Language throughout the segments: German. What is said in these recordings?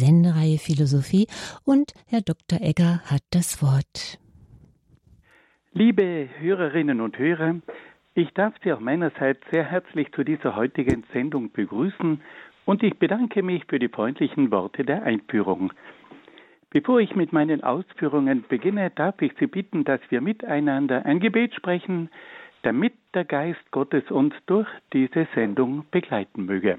Sendereihe Philosophie und Herr Dr. Egger hat das Wort. Liebe Hörerinnen und Hörer, ich darf Sie auch meinerseits sehr herzlich zu dieser heutigen Sendung begrüßen und ich bedanke mich für die freundlichen Worte der Einführung. Bevor ich mit meinen Ausführungen beginne, darf ich Sie bitten, dass wir miteinander ein Gebet sprechen, damit der Geist Gottes uns durch diese Sendung begleiten möge.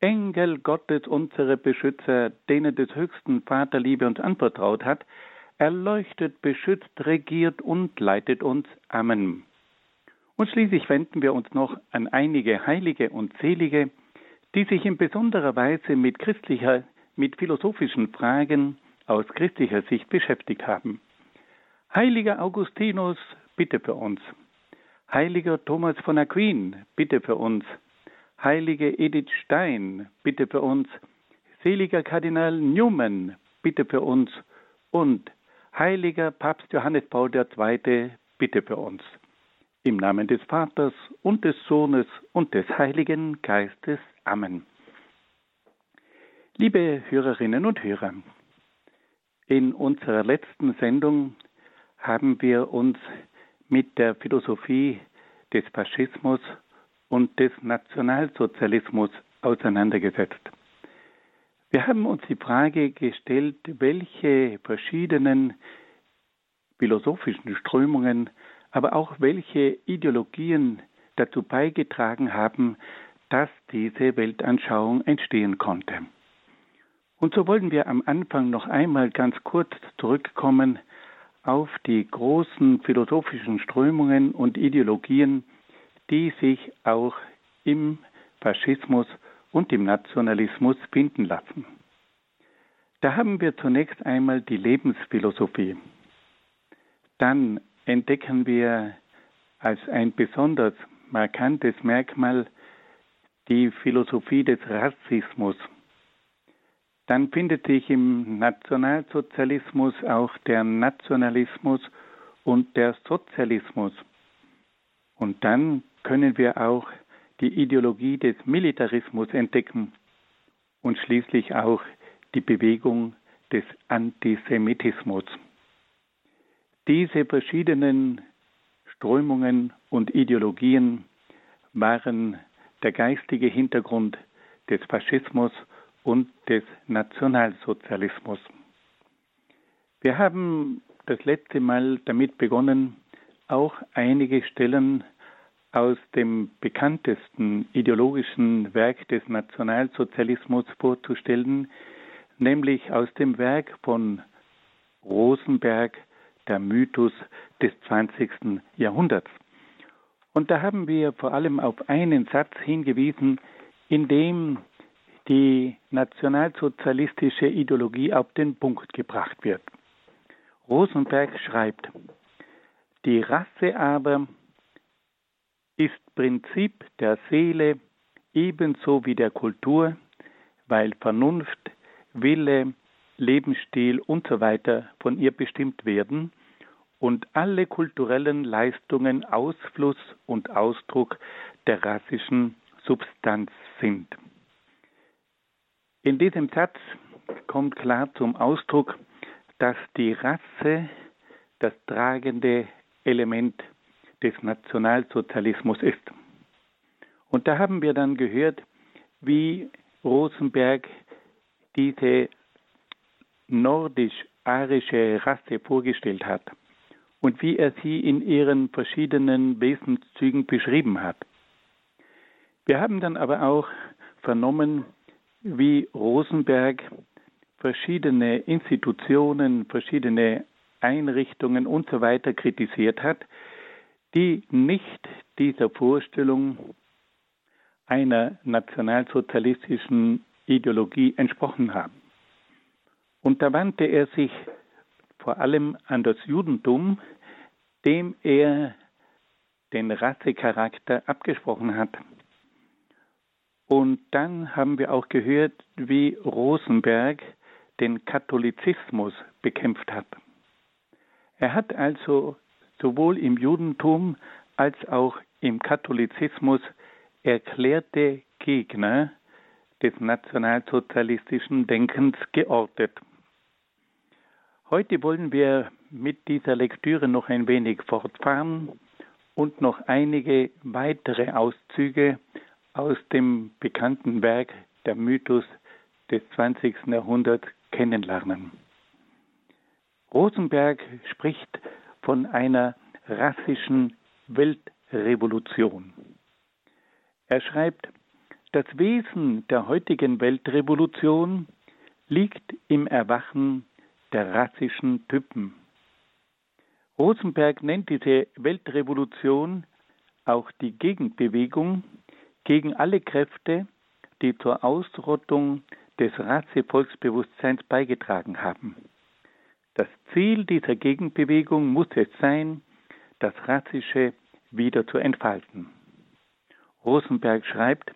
Engel Gottes, unsere Beschützer, denen des höchsten Vaterliebe uns anvertraut hat, erleuchtet, beschützt, regiert und leitet uns. Amen. Und schließlich wenden wir uns noch an einige Heilige und Selige, die sich in besonderer Weise mit christlicher, mit philosophischen Fragen aus christlicher Sicht beschäftigt haben. Heiliger Augustinus, bitte für uns. Heiliger Thomas von Aquin, bitte für uns. Heilige Edith Stein, bitte für uns. Seliger Kardinal Newman, bitte für uns. Und Heiliger Papst Johannes Paul II, bitte für uns. Im Namen des Vaters und des Sohnes und des Heiligen Geistes. Amen. Liebe Hörerinnen und Hörer, in unserer letzten Sendung haben wir uns mit der Philosophie des Faschismus und des Nationalsozialismus auseinandergesetzt. Wir haben uns die Frage gestellt, welche verschiedenen philosophischen Strömungen, aber auch welche Ideologien dazu beigetragen haben, dass diese Weltanschauung entstehen konnte. Und so wollen wir am Anfang noch einmal ganz kurz zurückkommen auf die großen philosophischen Strömungen und Ideologien, die sich auch im Faschismus und im Nationalismus finden lassen. Da haben wir zunächst einmal die Lebensphilosophie. Dann entdecken wir als ein besonders markantes Merkmal die Philosophie des Rassismus dann findet sich im Nationalsozialismus auch der Nationalismus und der Sozialismus. Und dann können wir auch die Ideologie des Militarismus entdecken und schließlich auch die Bewegung des Antisemitismus. Diese verschiedenen Strömungen und Ideologien waren der geistige Hintergrund des Faschismus und des Nationalsozialismus. Wir haben das letzte Mal damit begonnen, auch einige Stellen aus dem bekanntesten ideologischen Werk des Nationalsozialismus vorzustellen, nämlich aus dem Werk von Rosenberg, der Mythos des 20. Jahrhunderts. Und da haben wir vor allem auf einen Satz hingewiesen, in dem die nationalsozialistische Ideologie auf den Punkt gebracht wird. Rosenberg schreibt, die Rasse aber ist Prinzip der Seele ebenso wie der Kultur, weil Vernunft, Wille, Lebensstil usw. So von ihr bestimmt werden und alle kulturellen Leistungen Ausfluss und Ausdruck der rassischen Substanz sind. In diesem Satz kommt klar zum Ausdruck, dass die Rasse das tragende Element des Nationalsozialismus ist. Und da haben wir dann gehört, wie Rosenberg diese nordisch-arische Rasse vorgestellt hat. und wie er sie in ihren verschiedenen Wesenszügen beschrieben hat. Wir haben dann aber auch vernommen, wie Rosenberg verschiedene Institutionen, verschiedene Einrichtungen und so weiter kritisiert hat, die nicht dieser Vorstellung einer nationalsozialistischen Ideologie entsprochen haben. Und da wandte er sich vor allem an das Judentum, dem er den Rassecharakter abgesprochen hat. Und dann haben wir auch gehört, wie Rosenberg den Katholizismus bekämpft hat. Er hat also sowohl im Judentum als auch im Katholizismus erklärte Gegner des nationalsozialistischen Denkens geortet. Heute wollen wir mit dieser Lektüre noch ein wenig fortfahren und noch einige weitere Auszüge aus dem bekannten Werk Der Mythos des 20. Jahrhunderts kennenlernen. Rosenberg spricht von einer rassischen Weltrevolution. Er schreibt, das Wesen der heutigen Weltrevolution liegt im Erwachen der rassischen Typen. Rosenberg nennt diese Weltrevolution auch die Gegenbewegung gegen alle Kräfte, die zur Ausrottung des Rassevolksbewusstseins beigetragen haben. Das Ziel dieser Gegenbewegung muss es sein, das Rassische wieder zu entfalten. Rosenberg schreibt,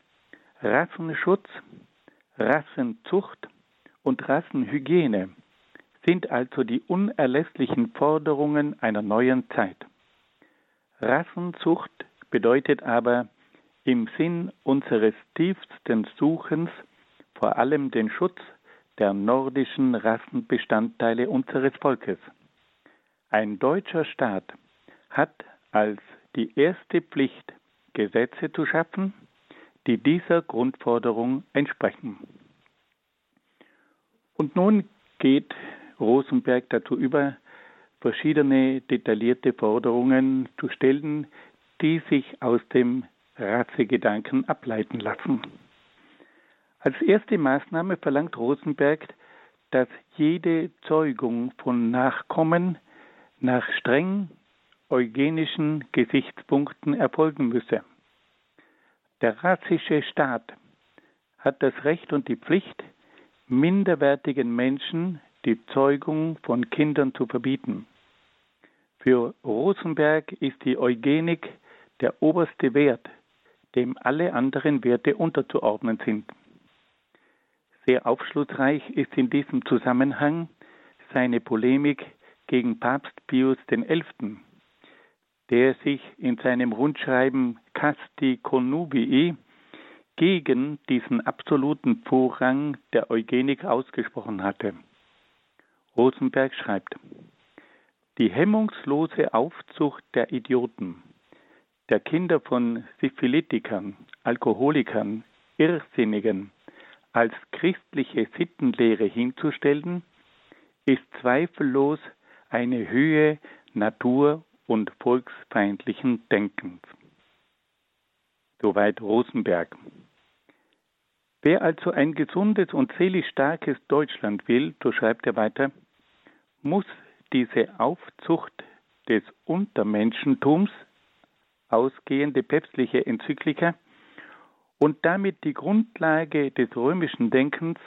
Rassenschutz, Rassenzucht und Rassenhygiene sind also die unerlässlichen Forderungen einer neuen Zeit. Rassenzucht bedeutet aber im Sinn unseres tiefsten Suchens vor allem den Schutz der nordischen Rassenbestandteile unseres Volkes. Ein deutscher Staat hat als die erste Pflicht, Gesetze zu schaffen, die dieser Grundforderung entsprechen. Und nun geht Rosenberg dazu über, verschiedene detaillierte Forderungen zu stellen, die sich aus dem Rassegedanken ableiten lassen. Als erste Maßnahme verlangt Rosenberg, dass jede Zeugung von Nachkommen nach streng eugenischen Gesichtspunkten erfolgen müsse. Der rassische Staat hat das Recht und die Pflicht, minderwertigen Menschen die Zeugung von Kindern zu verbieten. Für Rosenberg ist die Eugenik der oberste Wert, dem alle anderen Werte unterzuordnen sind. Sehr aufschlussreich ist in diesem Zusammenhang seine Polemik gegen Papst Pius XI., der sich in seinem Rundschreiben Casti Connubii gegen diesen absoluten Vorrang der Eugenik ausgesprochen hatte. Rosenberg schreibt, die hemmungslose Aufzucht der Idioten, der Kinder von Syphilitikern, Alkoholikern, Irrsinnigen als christliche Sittenlehre hinzustellen, ist zweifellos eine Höhe natur- und volksfeindlichen Denkens. Soweit Rosenberg. Wer also ein gesundes und seelisch starkes Deutschland will, so schreibt er weiter, muss diese Aufzucht des Untermenschentums ausgehende päpstliche Enzyklika und damit die Grundlage des römischen Denkens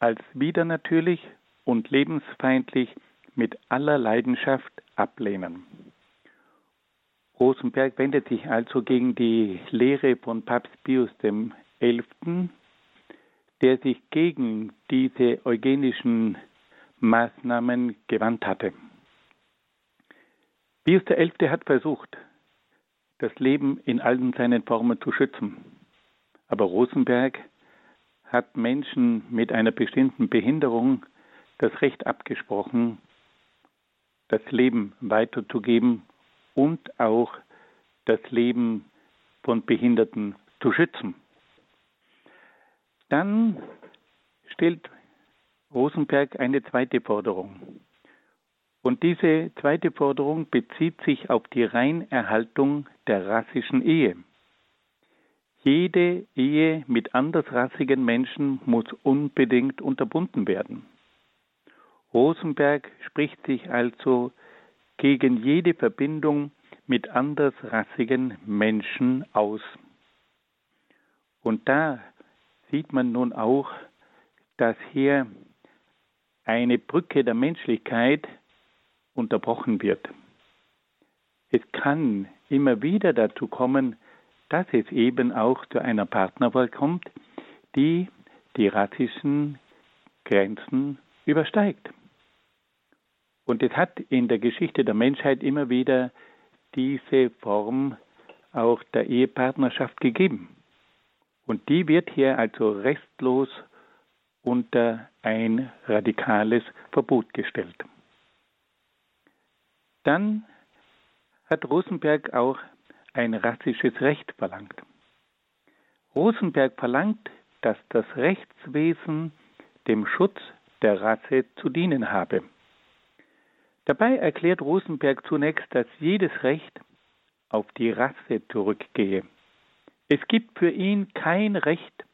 als widernatürlich und lebensfeindlich mit aller Leidenschaft ablehnen. Rosenberg wendet sich also gegen die Lehre von Papst Pius XI., der sich gegen diese eugenischen Maßnahmen gewandt hatte. Pius XI. hat versucht, das Leben in allen seinen Formen zu schützen. Aber Rosenberg hat Menschen mit einer bestimmten Behinderung das Recht abgesprochen, das Leben weiterzugeben und auch das Leben von Behinderten zu schützen. Dann stellt Rosenberg eine zweite Forderung. Und diese zweite Forderung bezieht sich auf die Reinerhaltung der rassischen Ehe. Jede Ehe mit andersrassigen Menschen muss unbedingt unterbunden werden. Rosenberg spricht sich also gegen jede Verbindung mit andersrassigen Menschen aus. Und da sieht man nun auch, dass hier eine Brücke der Menschlichkeit unterbrochen wird. Es kann immer wieder dazu kommen, dass es eben auch zu einer Partnerwahl kommt, die die rassischen Grenzen übersteigt. Und es hat in der Geschichte der Menschheit immer wieder diese Form auch der Ehepartnerschaft gegeben. Und die wird hier also restlos unter ein radikales Verbot gestellt. Dann hat Rosenberg auch ein rassisches Recht verlangt. Rosenberg verlangt, dass das Rechtswesen dem Schutz der Rasse zu dienen habe. Dabei erklärt Rosenberg zunächst, dass jedes Recht auf die Rasse zurückgehe. Es gibt für ihn kein Recht,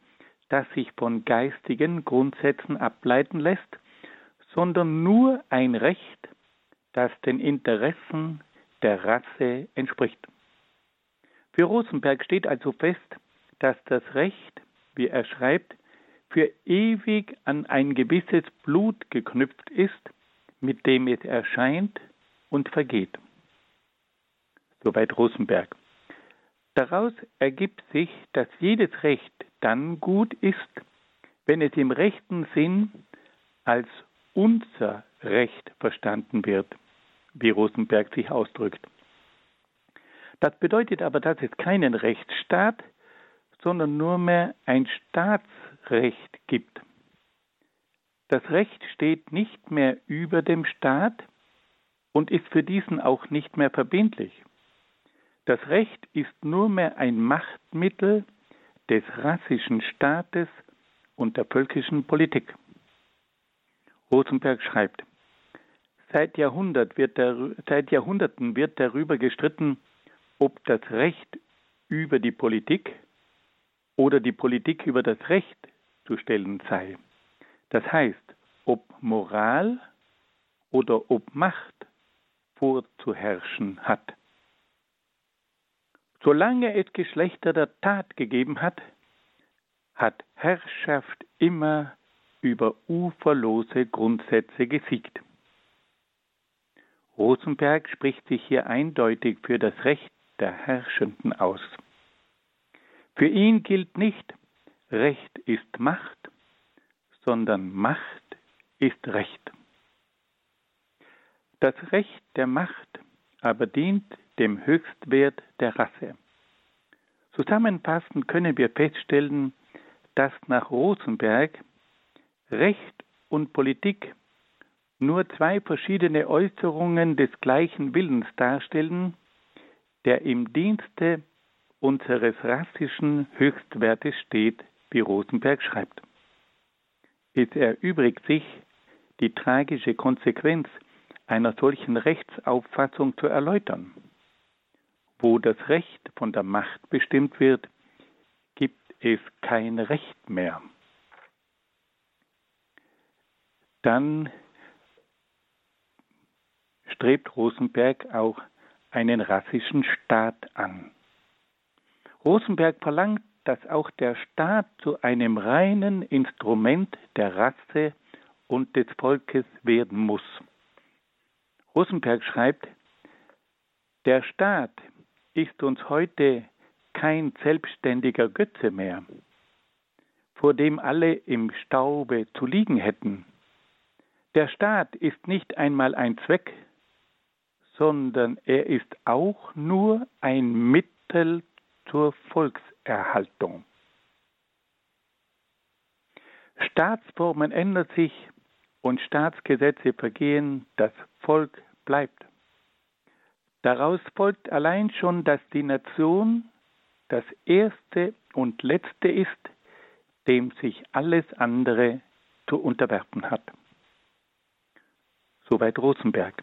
das sich von geistigen Grundsätzen ableiten lässt, sondern nur ein Recht, das den Interessen der Rasse entspricht. Für Rosenberg steht also fest, dass das Recht, wie er schreibt, für ewig an ein gewisses Blut geknüpft ist, mit dem es erscheint und vergeht. Soweit Rosenberg. Daraus ergibt sich, dass jedes Recht dann gut ist, wenn es im rechten Sinn als unser Recht verstanden wird, wie Rosenberg sich ausdrückt. Das bedeutet aber, dass es keinen Rechtsstaat, sondern nur mehr ein Staatsrecht gibt. Das Recht steht nicht mehr über dem Staat und ist für diesen auch nicht mehr verbindlich. Das Recht ist nur mehr ein Machtmittel des rassischen Staates und der völkischen Politik. Rosenberg schreibt, seit, Jahrhundert wird der, seit Jahrhunderten wird darüber gestritten, ob das Recht über die Politik oder die Politik über das Recht zu stellen sei. Das heißt, ob Moral oder ob Macht vorzuherrschen hat. Solange es Geschlechter der Tat gegeben hat, hat Herrschaft immer über uferlose Grundsätze gesiegt. Rosenberg spricht sich hier eindeutig für das Recht der Herrschenden aus. Für ihn gilt nicht, Recht ist Macht, sondern Macht ist Recht. Das Recht der Macht aber dient dem Höchstwert der Rasse. Zusammenfassend können wir feststellen, dass nach Rosenberg Recht und Politik nur zwei verschiedene Äußerungen des gleichen Willens darstellen, der im Dienste unseres rassischen Höchstwertes steht, wie Rosenberg schreibt. Es erübrigt sich, die tragische Konsequenz einer solchen Rechtsauffassung zu erläutern. Wo das Recht von der Macht bestimmt wird, gibt es kein Recht mehr. Dann strebt Rosenberg auch einen rassischen Staat an. Rosenberg verlangt, dass auch der Staat zu einem reinen Instrument der Rasse und des Volkes werden muss. Rosenberg schreibt, der Staat ist uns heute kein selbstständiger Götze mehr, vor dem alle im Staube zu liegen hätten. Der Staat ist nicht einmal ein Zweck, sondern er ist auch nur ein Mittel zur Volkserhaltung. Staatsformen ändern sich und Staatsgesetze vergehen, das Volk bleibt. Daraus folgt allein schon, dass die Nation das Erste und Letzte ist, dem sich alles andere zu unterwerfen hat. Soweit Rosenberg.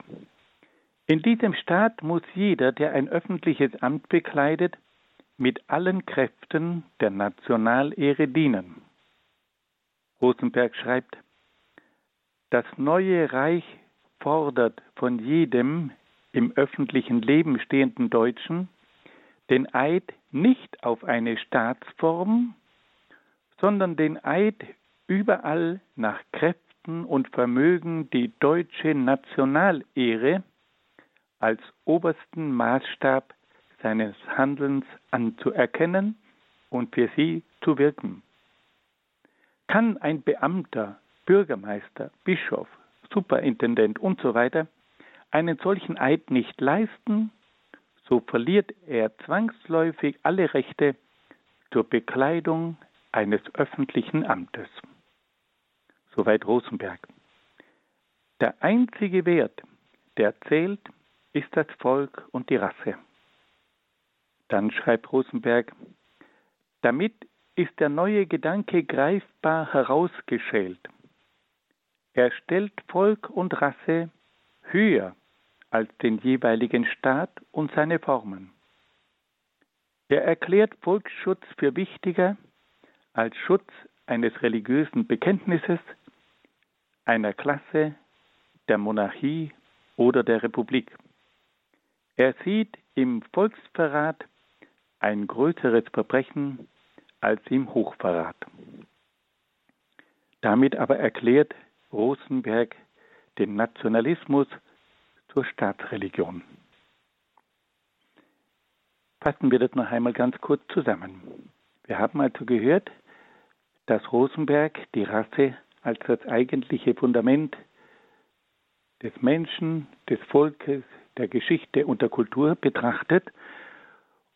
In diesem Staat muss jeder, der ein öffentliches Amt bekleidet, mit allen Kräften der Nationalehre dienen. Rosenberg schreibt, das neue Reich fordert von jedem im öffentlichen Leben stehenden Deutschen den Eid nicht auf eine Staatsform, sondern den Eid überall nach Kräften und Vermögen die deutsche Nationalehre als obersten Maßstab seines Handelns anzuerkennen und für sie zu wirken. Kann ein Beamter, Bürgermeister, Bischof, Superintendent und so einen solchen Eid nicht leisten, so verliert er zwangsläufig alle Rechte zur Bekleidung eines öffentlichen Amtes. Soweit Rosenberg. Der einzige Wert, der zählt, ist das Volk und die Rasse. Dann schreibt Rosenberg, damit ist der neue Gedanke greifbar herausgeschält. Er stellt Volk und Rasse höher als den jeweiligen Staat und seine Formen. Er erklärt Volksschutz für wichtiger als Schutz eines religiösen Bekenntnisses, einer Klasse, der Monarchie oder der Republik. Er sieht im Volksverrat ein größeres Verbrechen als im Hochverrat. Damit aber erklärt Rosenberg den Nationalismus zur Staatsreligion. Fassen wir das noch einmal ganz kurz zusammen. Wir haben also gehört, dass Rosenberg die Rasse als das eigentliche Fundament des Menschen, des Volkes, der Geschichte und der Kultur betrachtet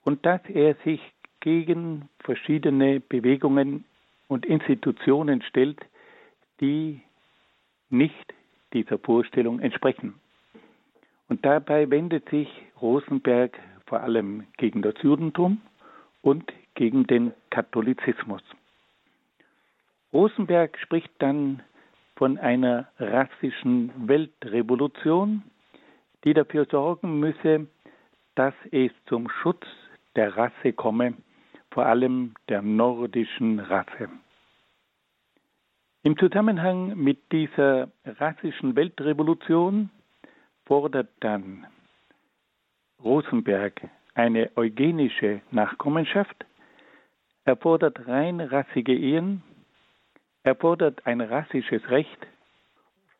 und dass er sich gegen verschiedene Bewegungen und Institutionen stellt, die nicht dieser Vorstellung entsprechen. Und dabei wendet sich Rosenberg vor allem gegen das Judentum und gegen den Katholizismus. Rosenberg spricht dann von einer rassischen Weltrevolution, die dafür sorgen müsse, dass es zum Schutz der Rasse komme, vor allem der nordischen Rasse. Im Zusammenhang mit dieser rassischen Weltrevolution fordert dann Rosenberg eine eugenische Nachkommenschaft, er fordert rein rassige Ehen, er fordert ein rassisches Recht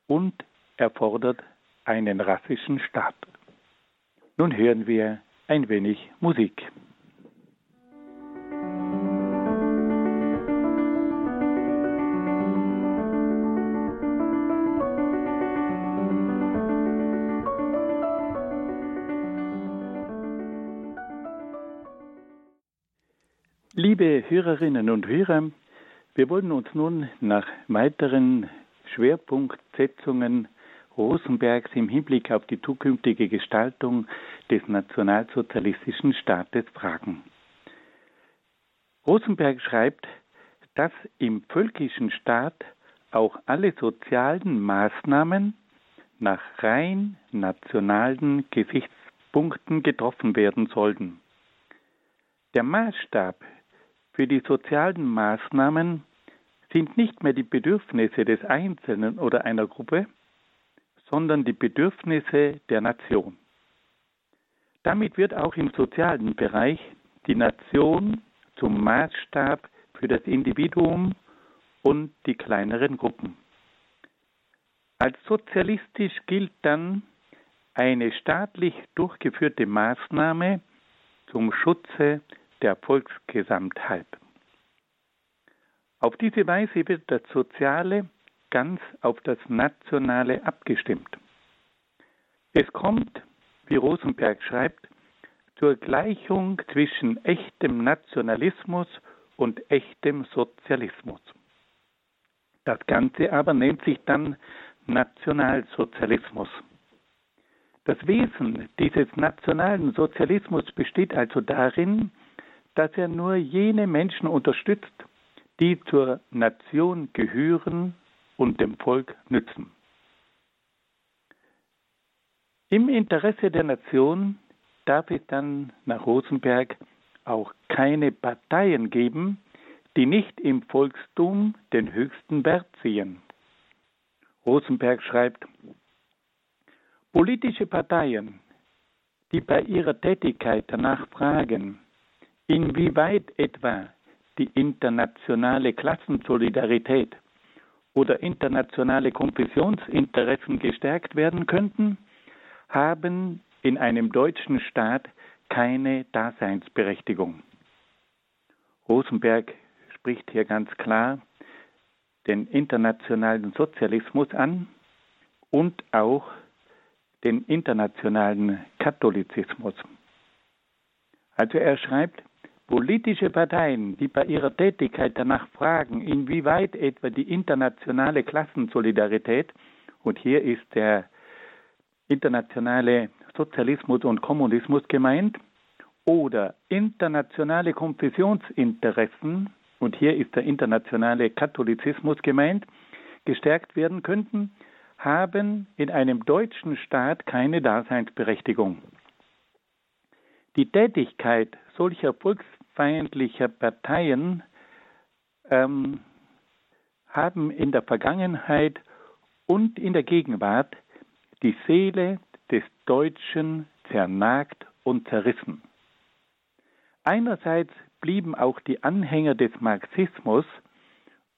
und er fordert einen rassischen Staat. Nun hören wir ein wenig Musik. Liebe Hörerinnen und Hörer, wir wollen uns nun nach weiteren Schwerpunktsetzungen Rosenbergs im Hinblick auf die zukünftige Gestaltung des nationalsozialistischen Staates fragen. Rosenberg schreibt, dass im völkischen Staat auch alle sozialen Maßnahmen nach rein nationalen Gesichtspunkten getroffen werden sollten. Der Maßstab für die sozialen Maßnahmen sind nicht mehr die Bedürfnisse des Einzelnen oder einer Gruppe, sondern die Bedürfnisse der Nation. Damit wird auch im sozialen Bereich die Nation zum Maßstab für das Individuum und die kleineren Gruppen. Als sozialistisch gilt dann eine staatlich durchgeführte Maßnahme zum Schutze der Volksgesamtheit. Auf diese Weise wird das Soziale ganz auf das Nationale abgestimmt. Es kommt, wie Rosenberg schreibt, zur Gleichung zwischen echtem Nationalismus und echtem Sozialismus. Das Ganze aber nennt sich dann Nationalsozialismus. Das Wesen dieses nationalen Sozialismus besteht also darin, dass er nur jene Menschen unterstützt, die zur Nation gehören und dem Volk nützen. Im Interesse der Nation darf es dann nach Rosenberg auch keine Parteien geben, die nicht im Volkstum den höchsten Wert sehen. Rosenberg schreibt, politische Parteien, die bei ihrer Tätigkeit danach fragen, inwieweit etwa die internationale Klassensolidarität oder internationale Konfessionsinteressen gestärkt werden könnten, haben in einem deutschen Staat keine Daseinsberechtigung. Rosenberg spricht hier ganz klar den internationalen Sozialismus an und auch den internationalen Katholizismus. Also er schreibt, politische Parteien, die bei ihrer Tätigkeit danach fragen, inwieweit etwa die internationale Klassensolidarität, und hier ist der internationale Sozialismus und Kommunismus gemeint, oder internationale Konfessionsinteressen, und hier ist der internationale Katholizismus gemeint, gestärkt werden könnten, haben in einem deutschen Staat keine Daseinsberechtigung. Die Tätigkeit solcher volksfeindlicher Parteien ähm, haben in der Vergangenheit und in der Gegenwart die Seele des Deutschen zernagt und zerrissen. Einerseits blieben auch die Anhänger des Marxismus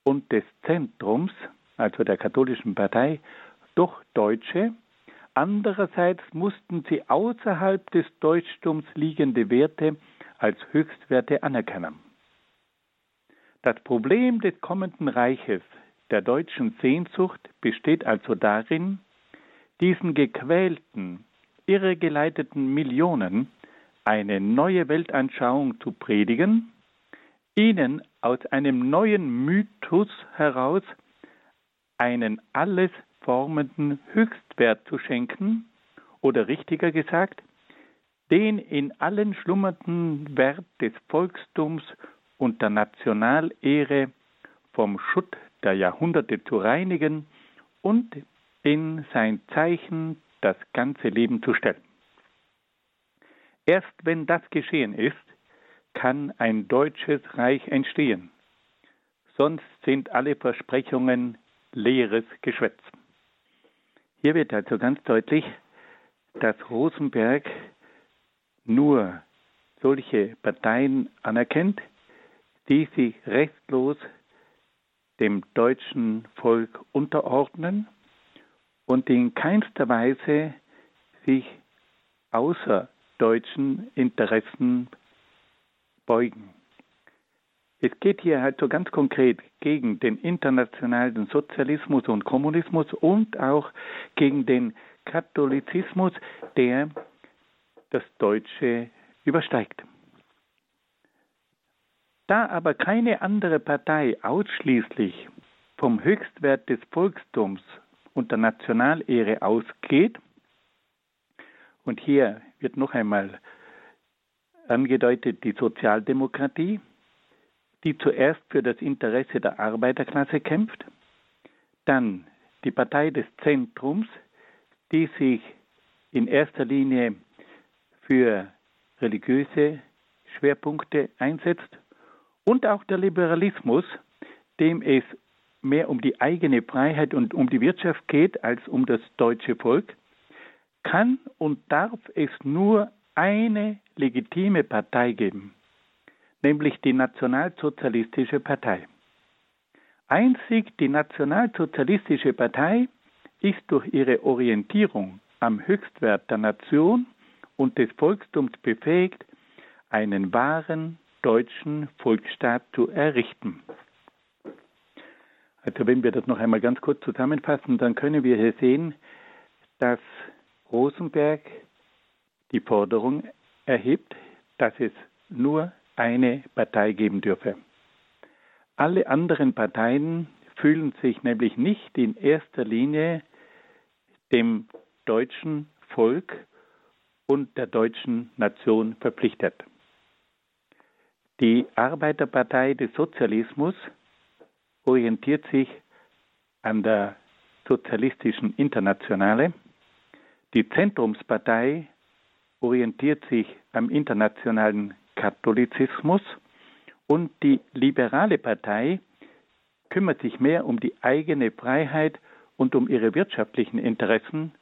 und des Zentrums, also der katholischen Partei, doch Deutsche, andererseits mussten sie außerhalb des Deutschtums liegende Werte als Höchstwerte anerkennen. Das Problem des kommenden Reiches der deutschen Sehnsucht besteht also darin, diesen gequälten, irregeleiteten Millionen eine neue Weltanschauung zu predigen, ihnen aus einem neuen Mythos heraus einen alles formenden Höchstwert zu schenken, oder richtiger gesagt, den in allen schlummernden Wert des Volkstums und der Nationalehre vom Schutt der Jahrhunderte zu reinigen und in sein Zeichen das ganze Leben zu stellen. Erst wenn das geschehen ist, kann ein deutsches Reich entstehen. Sonst sind alle Versprechungen leeres Geschwätz. Hier wird also ganz deutlich, dass Rosenberg nur solche Parteien anerkennt, die sich restlos dem deutschen Volk unterordnen und in keinster Weise sich außer deutschen Interessen beugen. Es geht hier halt so ganz konkret gegen den internationalen Sozialismus und Kommunismus und auch gegen den Katholizismus, der das Deutsche übersteigt. Da aber keine andere Partei ausschließlich vom Höchstwert des Volkstums und der Nationalehre ausgeht, und hier wird noch einmal angedeutet die Sozialdemokratie, die zuerst für das Interesse der Arbeiterklasse kämpft, dann die Partei des Zentrums, die sich in erster Linie für religiöse Schwerpunkte einsetzt und auch der Liberalismus, dem es mehr um die eigene Freiheit und um die Wirtschaft geht als um das deutsche Volk, kann und darf es nur eine legitime Partei geben, nämlich die Nationalsozialistische Partei. Einzig die Nationalsozialistische Partei ist durch ihre Orientierung am Höchstwert der Nation und des Volkstums befähigt, einen wahren deutschen Volksstaat zu errichten. Also wenn wir das noch einmal ganz kurz zusammenfassen, dann können wir hier sehen, dass Rosenberg die Forderung erhebt, dass es nur eine Partei geben dürfe. Alle anderen Parteien fühlen sich nämlich nicht in erster Linie dem deutschen Volk und der deutschen Nation verpflichtet. Die Arbeiterpartei des Sozialismus orientiert sich an der sozialistischen Internationale, Die Zentrumspartei orientiert sich am internationalen Katholizismus und die liberale Partei kümmert sich mehr um die eigene Freiheit und um ihre wirtschaftlichen Interessen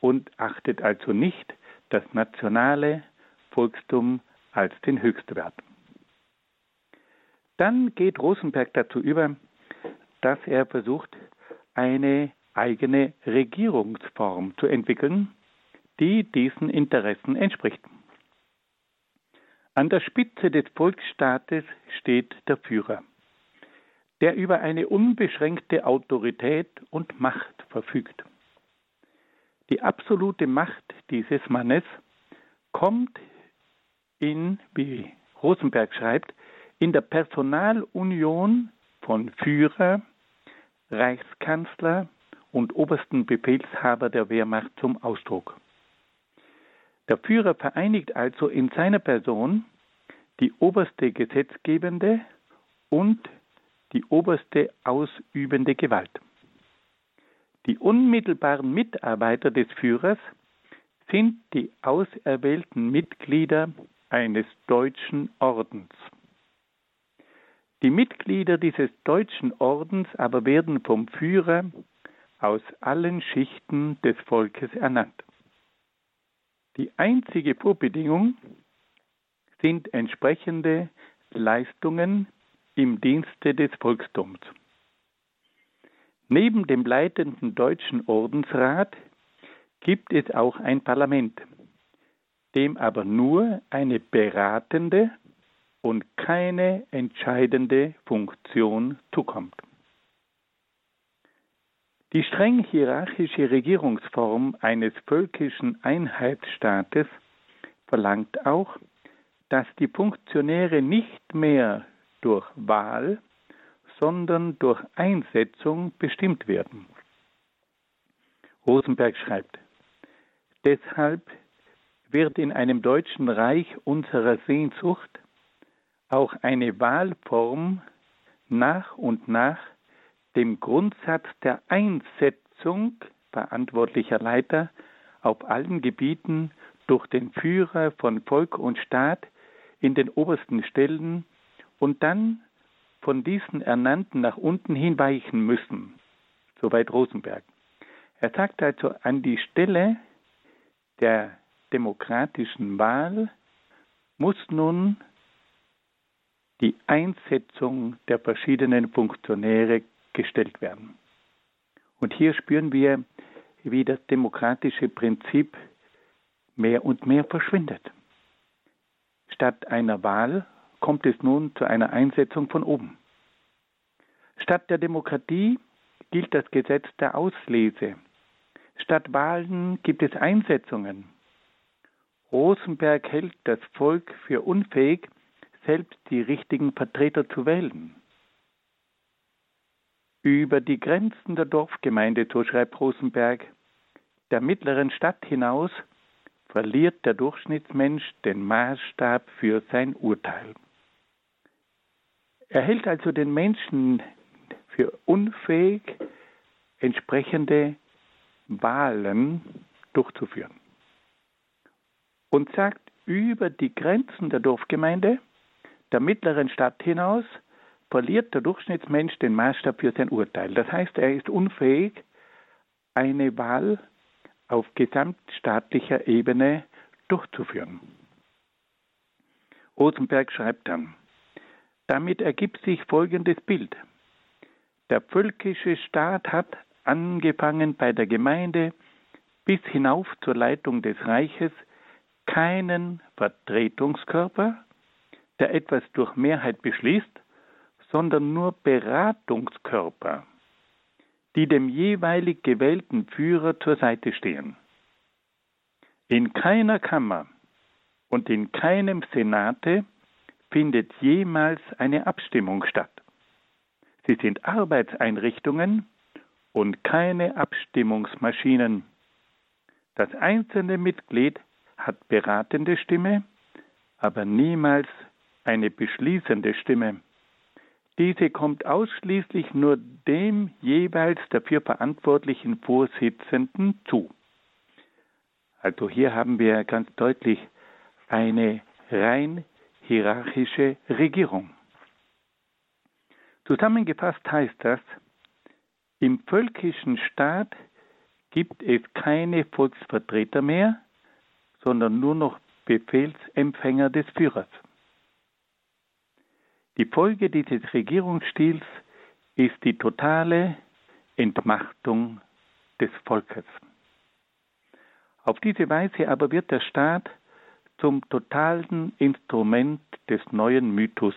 und achtet also nicht das nationale Volkstum als den Höchstwert. Dann geht Rosenberg dazu über, dass er versucht, eine eigene Regierungsform zu entwickeln, die diesen Interessen entspricht. An der Spitze des Volksstaates steht der Führer, der über eine unbeschränkte Autorität und Macht verfügt. Die absolute Macht dieses Mannes kommt in, wie Rosenberg schreibt, in der Personalunion von Führer, Reichskanzler und obersten Befehlshaber der Wehrmacht zum Ausdruck. Der Führer vereinigt also in seiner Person die oberste gesetzgebende und die oberste ausübende Gewalt. Die unmittelbaren Mitarbeiter des Führers sind die auserwählten Mitglieder eines deutschen Ordens. Die Mitglieder dieses deutschen Ordens aber werden vom Führer aus allen Schichten des Volkes ernannt. Die einzige Vorbedingung sind entsprechende Leistungen im Dienste des Volkstums. Neben dem leitenden deutschen Ordensrat gibt es auch ein Parlament, dem aber nur eine beratende und keine entscheidende Funktion zukommt. Die streng hierarchische Regierungsform eines völkischen Einheitsstaates verlangt auch, dass die Funktionäre nicht mehr durch Wahl, sondern durch Einsetzung bestimmt werden. Rosenberg schreibt, deshalb wird in einem deutschen Reich unserer Sehnsucht auch eine Wahlform nach und nach dem Grundsatz der Einsetzung verantwortlicher Leiter auf allen Gebieten durch den Führer von Volk und Staat in den obersten Stellen und dann von diesen Ernannten nach unten hin weichen müssen. Soweit Rosenberg. Er sagt also, an die Stelle der demokratischen Wahl muss nun die Einsetzung der verschiedenen Funktionäre gestellt werden. Und hier spüren wir, wie das demokratische Prinzip mehr und mehr verschwindet. Statt einer Wahl kommt es nun zu einer Einsetzung von oben. Statt der Demokratie gilt das Gesetz der Auslese. Statt Wahlen gibt es Einsetzungen. Rosenberg hält das Volk für unfähig, selbst die richtigen Vertreter zu wählen. Über die Grenzen der Dorfgemeinde, so schreibt Rosenberg, der mittleren Stadt hinaus verliert der Durchschnittsmensch den Maßstab für sein Urteil. Er hält also den Menschen für unfähig, entsprechende Wahlen durchzuführen. Und sagt, über die Grenzen der Dorfgemeinde, der mittleren Stadt hinaus, verliert der Durchschnittsmensch den Maßstab für sein Urteil. Das heißt, er ist unfähig, eine Wahl auf gesamtstaatlicher Ebene durchzuführen. Rosenberg schreibt dann, damit ergibt sich folgendes Bild. Der völkische Staat hat, angefangen bei der Gemeinde bis hinauf zur Leitung des Reiches, keinen Vertretungskörper, der etwas durch Mehrheit beschließt, sondern nur Beratungskörper, die dem jeweilig gewählten Führer zur Seite stehen. In keiner Kammer und in keinem Senate findet jemals eine Abstimmung statt. Sie sind Arbeitseinrichtungen und keine Abstimmungsmaschinen. Das einzelne Mitglied hat beratende Stimme, aber niemals eine beschließende Stimme. Diese kommt ausschließlich nur dem jeweils dafür verantwortlichen Vorsitzenden zu. Also hier haben wir ganz deutlich eine rein hierarchische Regierung. Zusammengefasst heißt das, im völkischen Staat gibt es keine Volksvertreter mehr, sondern nur noch Befehlsempfänger des Führers. Die Folge dieses Regierungsstils ist die totale Entmachtung des Volkes. Auf diese Weise aber wird der Staat zum totalen Instrument des neuen Mythos.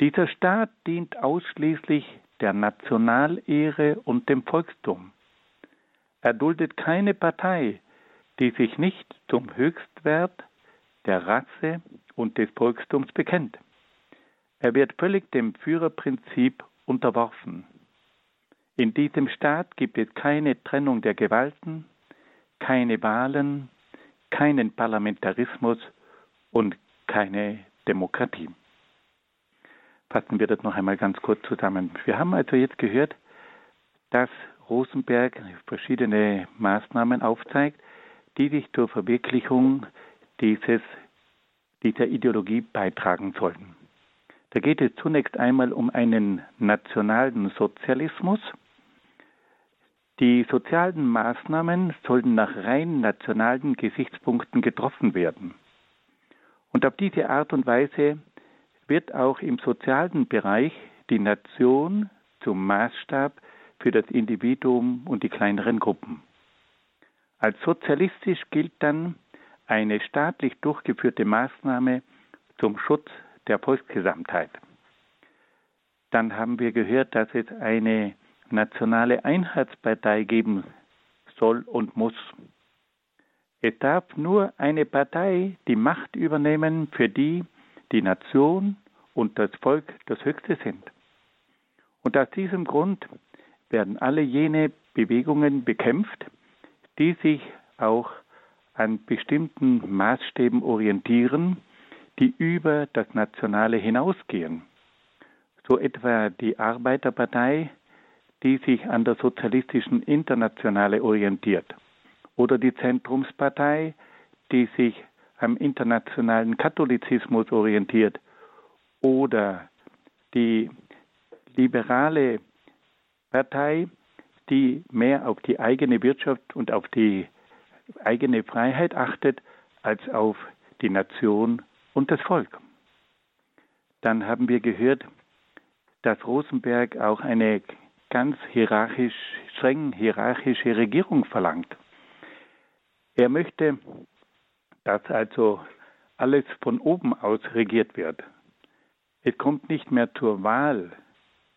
Dieser Staat dient ausschließlich der Nationalehre und dem Volkstum. Er duldet keine Partei, die sich nicht zum Höchstwert der Rasse und des Volkstums bekennt. Er wird völlig dem Führerprinzip unterworfen. In diesem Staat gibt es keine Trennung der Gewalten, keine Wahlen, keinen Parlamentarismus und keine Demokratie. Fassen wir das noch einmal ganz kurz zusammen. Wir haben also jetzt gehört, dass Rosenberg verschiedene Maßnahmen aufzeigt, die sich zur Verwirklichung dieses, dieser Ideologie beitragen sollen. Da geht es zunächst einmal um einen nationalen Sozialismus, die sozialen Maßnahmen sollten nach rein nationalen Gesichtspunkten getroffen werden. Und auf diese Art und Weise wird auch im sozialen Bereich die Nation zum Maßstab für das Individuum und die kleineren Gruppen. Als sozialistisch gilt dann eine staatlich durchgeführte Maßnahme zum Schutz der Volksgesamtheit. Dann haben wir gehört, dass es eine nationale Einheitspartei geben soll und muss. Es darf nur eine Partei die Macht übernehmen, für die die Nation und das Volk das Höchste sind. Und aus diesem Grund werden alle jene Bewegungen bekämpft, die sich auch an bestimmten Maßstäben orientieren, die über das Nationale hinausgehen. So etwa die Arbeiterpartei, die sich an der sozialistischen Internationale orientiert, oder die Zentrumspartei, die sich am internationalen Katholizismus orientiert, oder die liberale Partei, die mehr auf die eigene Wirtschaft und auf die eigene Freiheit achtet als auf die Nation und das Volk. Dann haben wir gehört, dass Rosenberg auch eine ganz hierarchisch, streng hierarchische Regierung verlangt. Er möchte, dass also alles von oben aus regiert wird. Es kommt nicht mehr zur Wahl,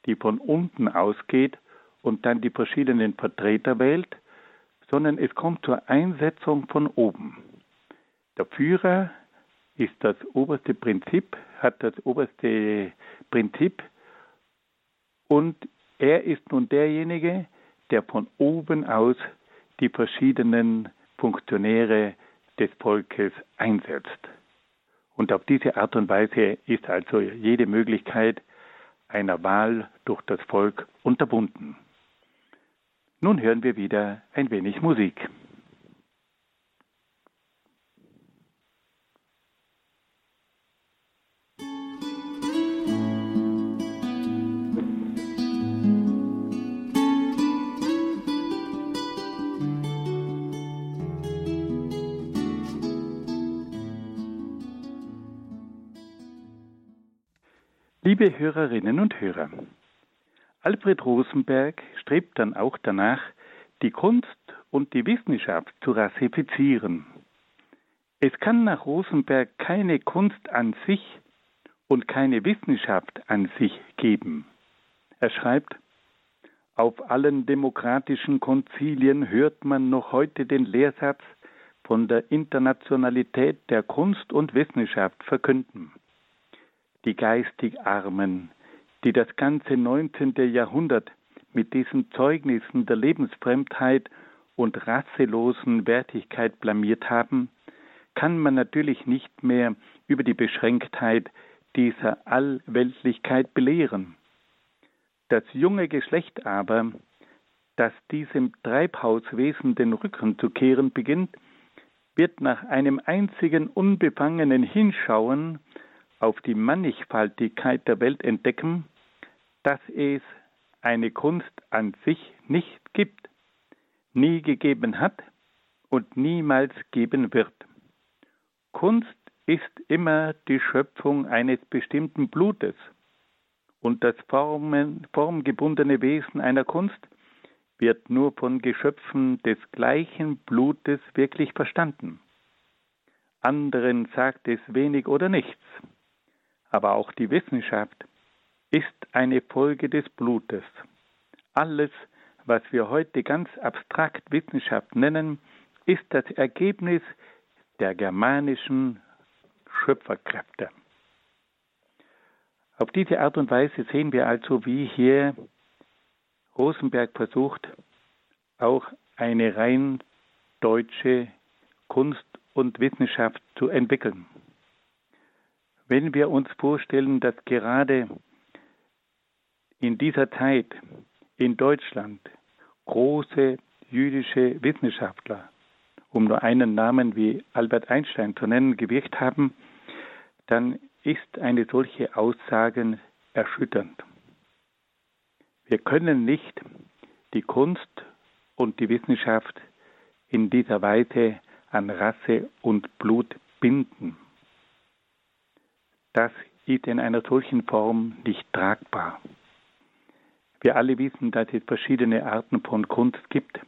die von unten ausgeht und dann die verschiedenen Vertreter wählt, sondern es kommt zur Einsetzung von oben. Der Führer ist das oberste Prinzip, hat das oberste Prinzip und er ist nun derjenige, der von oben aus die verschiedenen Funktionäre des Volkes einsetzt. Und auf diese Art und Weise ist also jede Möglichkeit einer Wahl durch das Volk unterbunden. Nun hören wir wieder ein wenig Musik. Liebe Hörerinnen und Hörer, Alfred Rosenberg strebt dann auch danach, die Kunst und die Wissenschaft zu rassifizieren. Es kann nach Rosenberg keine Kunst an sich und keine Wissenschaft an sich geben. Er schreibt, auf allen demokratischen Konzilien hört man noch heute den Lehrsatz von der Internationalität der Kunst und Wissenschaft verkünden die geistig Armen, die das ganze 19. Jahrhundert mit diesen Zeugnissen der Lebensfremdheit und rasselosen Wertigkeit blamiert haben, kann man natürlich nicht mehr über die Beschränktheit dieser Allweltlichkeit belehren. Das junge Geschlecht aber, das diesem Treibhauswesen den Rücken zu kehren beginnt, wird nach einem einzigen unbefangenen Hinschauen auf die Mannigfaltigkeit der Welt entdecken, dass es eine Kunst an sich nicht gibt, nie gegeben hat und niemals geben wird. Kunst ist immer die Schöpfung eines bestimmten Blutes und das Formen, formgebundene Wesen einer Kunst wird nur von Geschöpfen des gleichen Blutes wirklich verstanden. Anderen sagt es wenig oder nichts, aber auch die Wissenschaft ist eine Folge des Blutes. Alles, was wir heute ganz abstrakt Wissenschaft nennen, ist das Ergebnis der germanischen Schöpferkräfte. Auf diese Art und Weise sehen wir also, wie hier Rosenberg versucht, auch eine rein deutsche Kunst und Wissenschaft zu entwickeln. Wenn wir uns vorstellen, dass gerade in dieser Zeit in Deutschland große jüdische Wissenschaftler, um nur einen Namen wie Albert Einstein zu nennen, gewirkt haben, dann ist eine solche Aussage erschütternd. Wir können nicht die Kunst und die Wissenschaft in dieser Weise an Rasse und Blut binden. Das ist in einer solchen Form nicht tragbar. Wir alle wissen, dass es verschiedene Arten von Kunst gibt,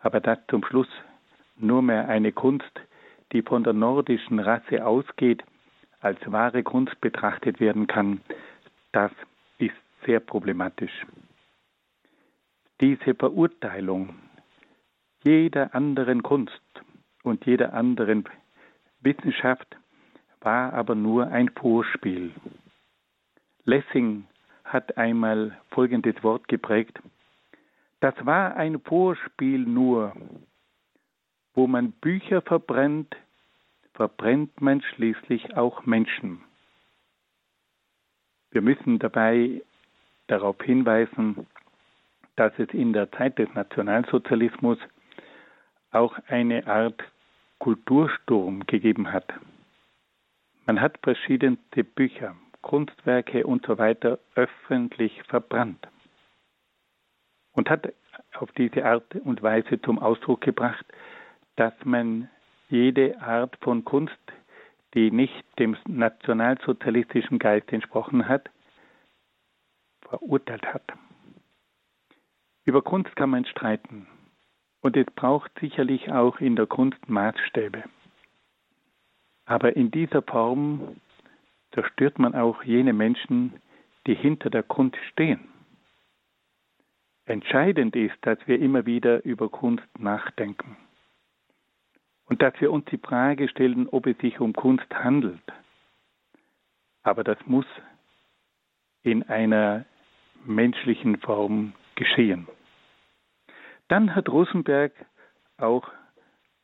aber dass zum Schluss nur mehr eine Kunst, die von der nordischen Rasse ausgeht, als wahre Kunst betrachtet werden kann, das ist sehr problematisch. Diese Verurteilung jeder anderen Kunst und jeder anderen Wissenschaft war aber nur ein Vorspiel. Lessing hat einmal folgendes Wort geprägt. Das war ein Vorspiel nur. Wo man Bücher verbrennt, verbrennt man schließlich auch Menschen. Wir müssen dabei darauf hinweisen, dass es in der Zeit des Nationalsozialismus auch eine Art Kultursturm gegeben hat. Man hat verschiedene Bücher, Kunstwerke und so weiter öffentlich verbrannt und hat auf diese Art und Weise zum Ausdruck gebracht, dass man jede Art von Kunst, die nicht dem nationalsozialistischen Geist entsprochen hat, verurteilt hat. Über Kunst kann man streiten und es braucht sicherlich auch in der Kunst Maßstäbe. Aber in dieser Form zerstört man auch jene Menschen, die hinter der Kunst stehen. Entscheidend ist, dass wir immer wieder über Kunst nachdenken und dass wir uns die Frage stellen, ob es sich um Kunst handelt. Aber das muss in einer menschlichen Form geschehen. Dann hat Rosenberg auch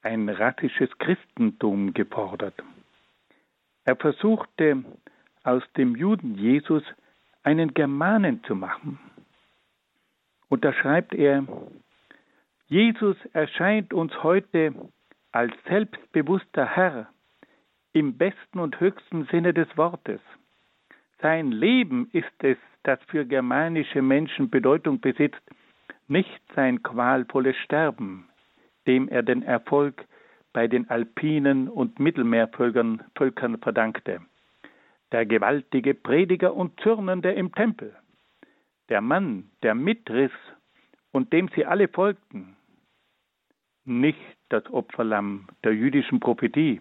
ein rassisches Christentum gefordert. Er versuchte aus dem Juden Jesus einen Germanen zu machen. Und da schreibt er, Jesus erscheint uns heute als selbstbewusster Herr im besten und höchsten Sinne des Wortes. Sein Leben ist es, das für germanische Menschen Bedeutung besitzt, nicht sein qualvolles Sterben, dem er den Erfolg bei den alpinen und Mittelmeervölkern Völkern verdankte. Der gewaltige Prediger und Zürnende im Tempel, der Mann, der mitriss und dem sie alle folgten, nicht das Opferlamm der jüdischen Prophetie,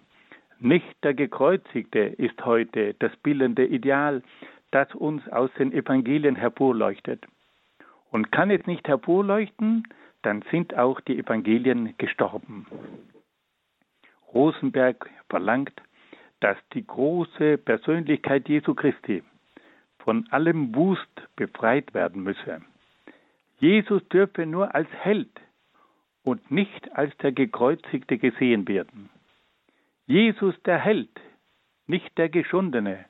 nicht der Gekreuzigte ist heute das bildende Ideal, das uns aus den Evangelien hervorleuchtet. Und kann es nicht hervorleuchten, dann sind auch die Evangelien gestorben. Rosenberg verlangt, dass die große Persönlichkeit Jesu Christi von allem Wust befreit werden müsse. Jesus dürfe nur als Held und nicht als der Gekreuzigte gesehen werden. Jesus der Held, nicht der Geschundene,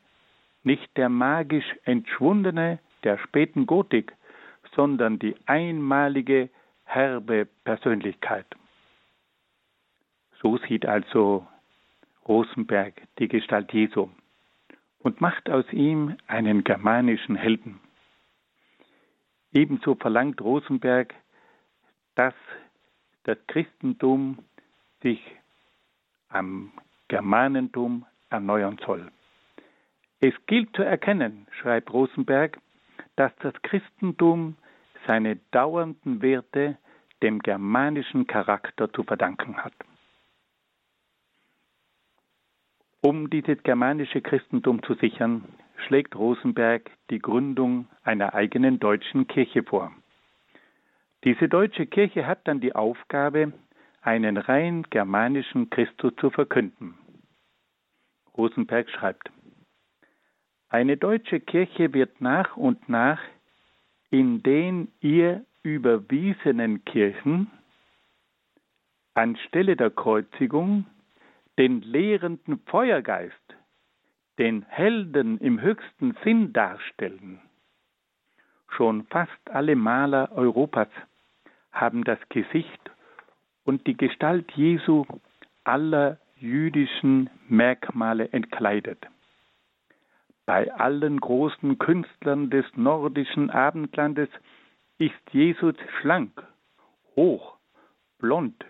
nicht der magisch Entschwundene der späten Gotik, sondern die einmalige, herbe Persönlichkeit. So sieht also Rosenberg die Gestalt Jesu und macht aus ihm einen germanischen Helden. Ebenso verlangt Rosenberg, dass das Christentum sich am Germanentum erneuern soll. Es gilt zu erkennen, schreibt Rosenberg, dass das Christentum seine dauernden Werte dem germanischen Charakter zu verdanken hat. Um dieses germanische Christentum zu sichern, schlägt Rosenberg die Gründung einer eigenen deutschen Kirche vor. Diese deutsche Kirche hat dann die Aufgabe, einen rein germanischen Christus zu verkünden. Rosenberg schreibt, eine deutsche Kirche wird nach und nach in den ihr überwiesenen Kirchen anstelle der Kreuzigung den lehrenden Feuergeist, den Helden im höchsten Sinn darstellen. Schon fast alle Maler Europas haben das Gesicht und die Gestalt Jesu aller jüdischen Merkmale entkleidet. Bei allen großen Künstlern des nordischen Abendlandes ist Jesus schlank, hoch, blond,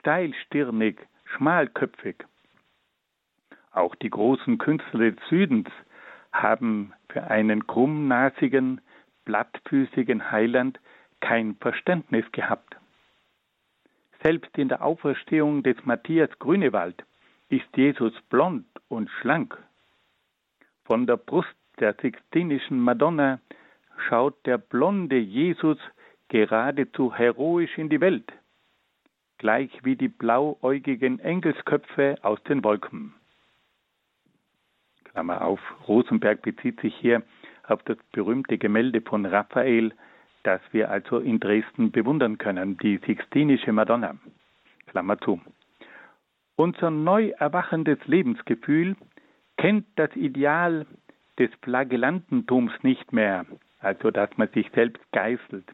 steilstirnig, schmalköpfig. Auch die großen Künstler des Südens haben für einen krummnasigen, blattfüßigen Heiland kein Verständnis gehabt. Selbst in der Auferstehung des Matthias Grünewald ist Jesus blond und schlank. Von der Brust der Sixtinischen Madonna schaut der blonde Jesus geradezu heroisch in die Welt, gleich wie die blauäugigen Engelsköpfe aus den Wolken. Klammer auf, Rosenberg bezieht sich hier auf das berühmte Gemälde von Raphael das wir also in Dresden bewundern können, die Sixtinische Madonna. Klammer zu. Unser neu erwachendes Lebensgefühl kennt das Ideal des Flagellantentums nicht mehr, also dass man sich selbst geißelt.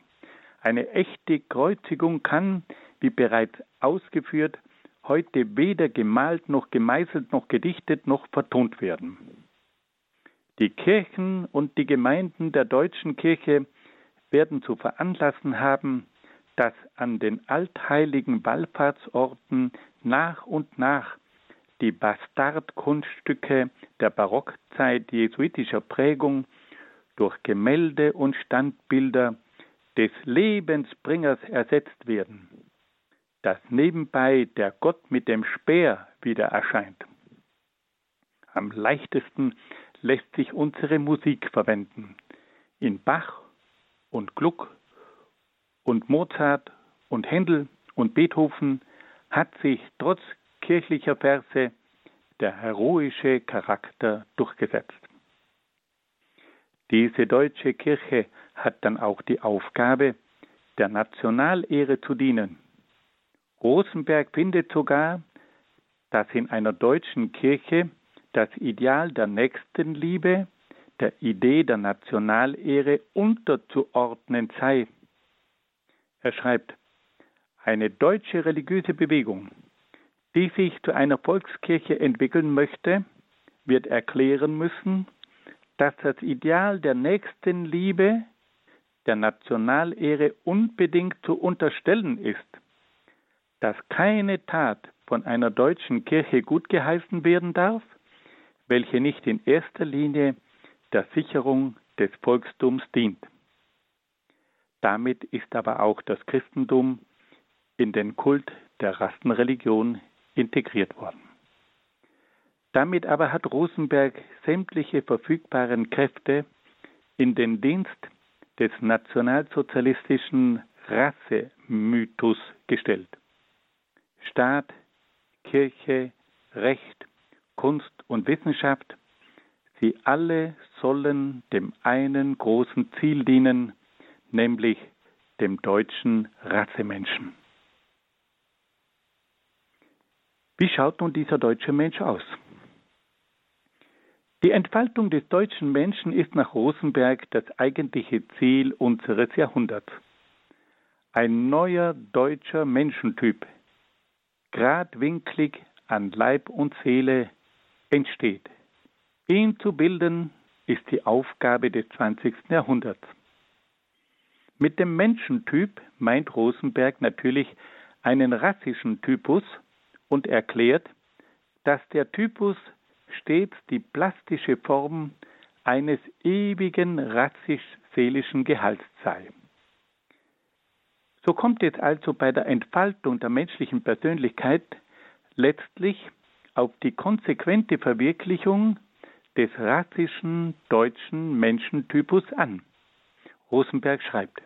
Eine echte Kreuzigung kann, wie bereits ausgeführt, heute weder gemalt noch gemeißelt noch gedichtet noch vertont werden. Die Kirchen und die Gemeinden der deutschen Kirche werden zu veranlassen haben, dass an den altheiligen Wallfahrtsorten nach und nach die Bastardkunststücke der Barockzeit jesuitischer Prägung durch Gemälde und Standbilder des Lebensbringers ersetzt werden, dass nebenbei der Gott mit dem Speer wieder erscheint. Am leichtesten lässt sich unsere Musik verwenden. In Bach und Gluck und Mozart und Händel und Beethoven hat sich trotz kirchlicher Verse der heroische Charakter durchgesetzt. Diese deutsche Kirche hat dann auch die Aufgabe, der Nationalehre zu dienen. Rosenberg findet sogar, dass in einer deutschen Kirche das Ideal der Nächstenliebe der Idee der Nationalehre unterzuordnen sei. Er schreibt, eine deutsche religiöse Bewegung, die sich zu einer Volkskirche entwickeln möchte, wird erklären müssen, dass das Ideal der Nächstenliebe der Nationalehre unbedingt zu unterstellen ist, dass keine Tat von einer deutschen Kirche gutgeheißen werden darf, welche nicht in erster Linie der Sicherung des Volkstums dient. Damit ist aber auch das Christentum in den Kult der Rassenreligion integriert worden. Damit aber hat Rosenberg sämtliche verfügbaren Kräfte in den Dienst des nationalsozialistischen Rassemythos gestellt. Staat, Kirche, Recht, Kunst und Wissenschaft Sie alle sollen dem einen großen Ziel dienen, nämlich dem deutschen Rassemenschen. Wie schaut nun dieser deutsche Mensch aus? Die Entfaltung des deutschen Menschen ist nach Rosenberg das eigentliche Ziel unseres Jahrhunderts. Ein neuer deutscher Menschentyp, gradwinklig an Leib und Seele entsteht. Ihn zu bilden ist die Aufgabe des 20. Jahrhunderts. Mit dem Menschentyp meint Rosenberg natürlich einen rassischen Typus und erklärt, dass der Typus stets die plastische Form eines ewigen rassisch-seelischen Gehalts sei. So kommt es also bei der Entfaltung der menschlichen Persönlichkeit letztlich auf die konsequente Verwirklichung des rassischen deutschen Menschentypus an. Rosenberg schreibt,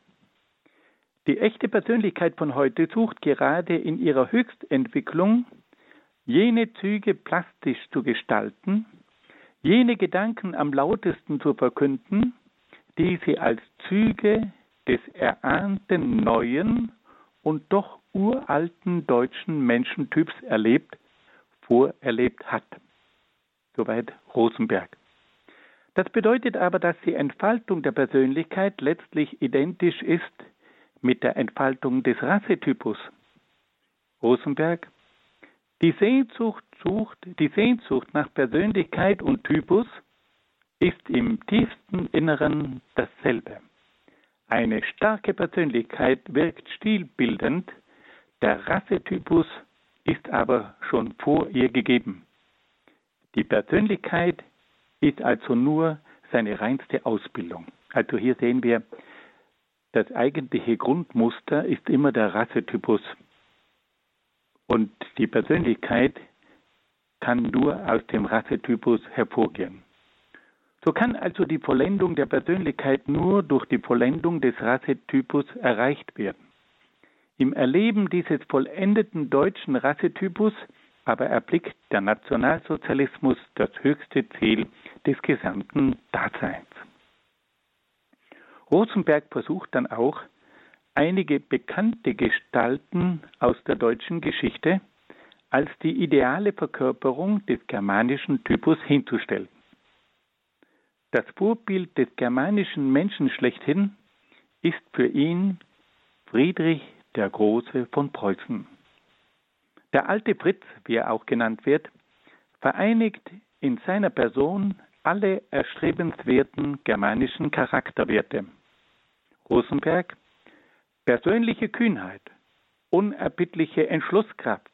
die echte Persönlichkeit von heute sucht gerade in ihrer Höchstentwicklung jene Züge plastisch zu gestalten, jene Gedanken am lautesten zu verkünden, die sie als Züge des erahnten neuen und doch uralten deutschen Menschentyps erlebt, vorerlebt hat. Soweit Rosenberg. Das bedeutet aber, dass die Entfaltung der Persönlichkeit letztlich identisch ist mit der Entfaltung des Rassetypus. Rosenberg. Die Sehnsucht, sucht, die Sehnsucht nach Persönlichkeit und Typus ist im tiefsten Inneren dasselbe. Eine starke Persönlichkeit wirkt stilbildend, der Rassetypus ist aber schon vor ihr gegeben. Die Persönlichkeit ist also nur seine reinste Ausbildung. Also hier sehen wir, das eigentliche Grundmuster ist immer der Rassetypus. Und die Persönlichkeit kann nur aus dem Rassetypus hervorgehen. So kann also die Vollendung der Persönlichkeit nur durch die Vollendung des Rassetypus erreicht werden. Im Erleben dieses vollendeten deutschen Rassetypus aber erblickt der Nationalsozialismus das höchste Ziel des gesamten Daseins. Rosenberg versucht dann auch, einige bekannte Gestalten aus der deutschen Geschichte als die ideale Verkörperung des germanischen Typus hinzustellen. Das Vorbild des germanischen Menschen schlechthin ist für ihn Friedrich der Große von Preußen. Der alte Fritz, wie er auch genannt wird, vereinigt in seiner Person alle erstrebenswerten germanischen Charakterwerte. Rosenberg, persönliche Kühnheit, unerbittliche Entschlusskraft,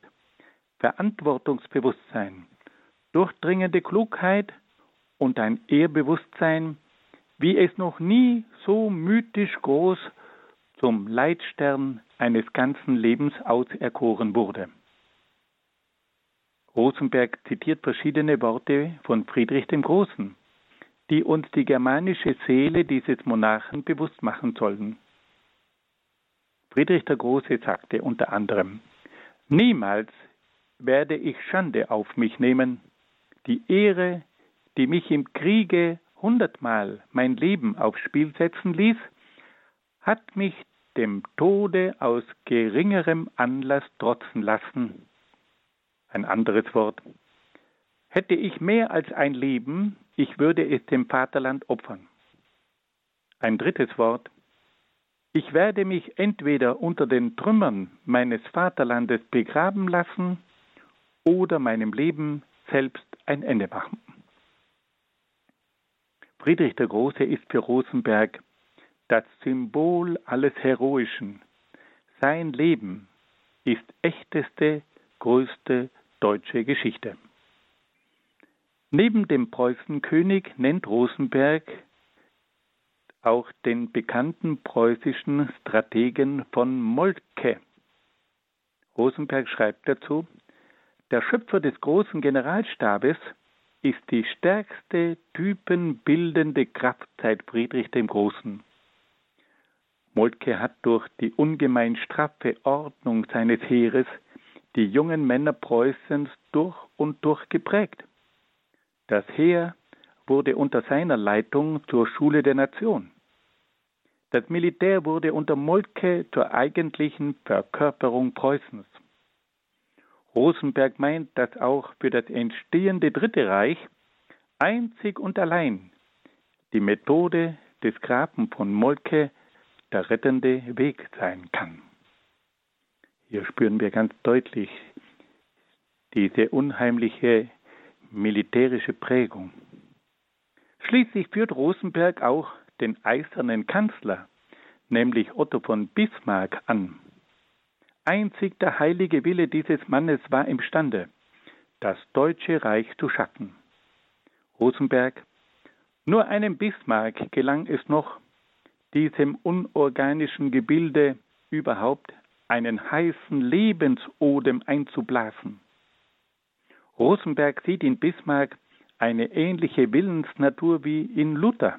Verantwortungsbewusstsein, durchdringende Klugheit und ein Ehrbewusstsein, wie es noch nie so mythisch groß zum Leitstern eines ganzen Lebens auserkoren wurde. Rosenberg zitiert verschiedene Worte von Friedrich dem Großen, die uns die germanische Seele dieses Monarchen bewusst machen sollen. Friedrich der Große sagte unter anderem, Niemals werde ich Schande auf mich nehmen, die Ehre, die mich im Kriege hundertmal mein Leben aufs Spiel setzen ließ, hat mich dem Tode aus geringerem Anlass trotzen lassen. Ein anderes Wort. Hätte ich mehr als ein Leben, ich würde es dem Vaterland opfern. Ein drittes Wort. Ich werde mich entweder unter den Trümmern meines Vaterlandes begraben lassen oder meinem Leben selbst ein Ende machen. Friedrich der Große ist für Rosenberg das Symbol alles Heroischen. Sein Leben ist echteste, größte deutsche Geschichte. Neben dem Preußenkönig nennt Rosenberg auch den bekannten preußischen Strategen von Moltke. Rosenberg schreibt dazu, der Schöpfer des großen Generalstabes ist die stärkste typenbildende Kraft seit Friedrich dem Großen. Moltke hat durch die ungemein straffe Ordnung seines Heeres die jungen Männer Preußens durch und durch geprägt. Das Heer wurde unter seiner Leitung zur Schule der Nation. Das Militär wurde unter Moltke zur eigentlichen Verkörperung Preußens. Rosenberg meint, dass auch für das entstehende Dritte Reich einzig und allein die Methode des Grafen von Moltke der rettende Weg sein kann. Hier spüren wir ganz deutlich diese unheimliche militärische Prägung. Schließlich führt Rosenberg auch den eisernen Kanzler, nämlich Otto von Bismarck, an. Einzig der heilige Wille dieses Mannes war imstande, das deutsche Reich zu schaffen. Rosenberg, nur einem Bismarck gelang es noch, diesem unorganischen Gebilde überhaupt einen heißen Lebensodem einzublasen. Rosenberg sieht in Bismarck eine ähnliche Willensnatur wie in Luther.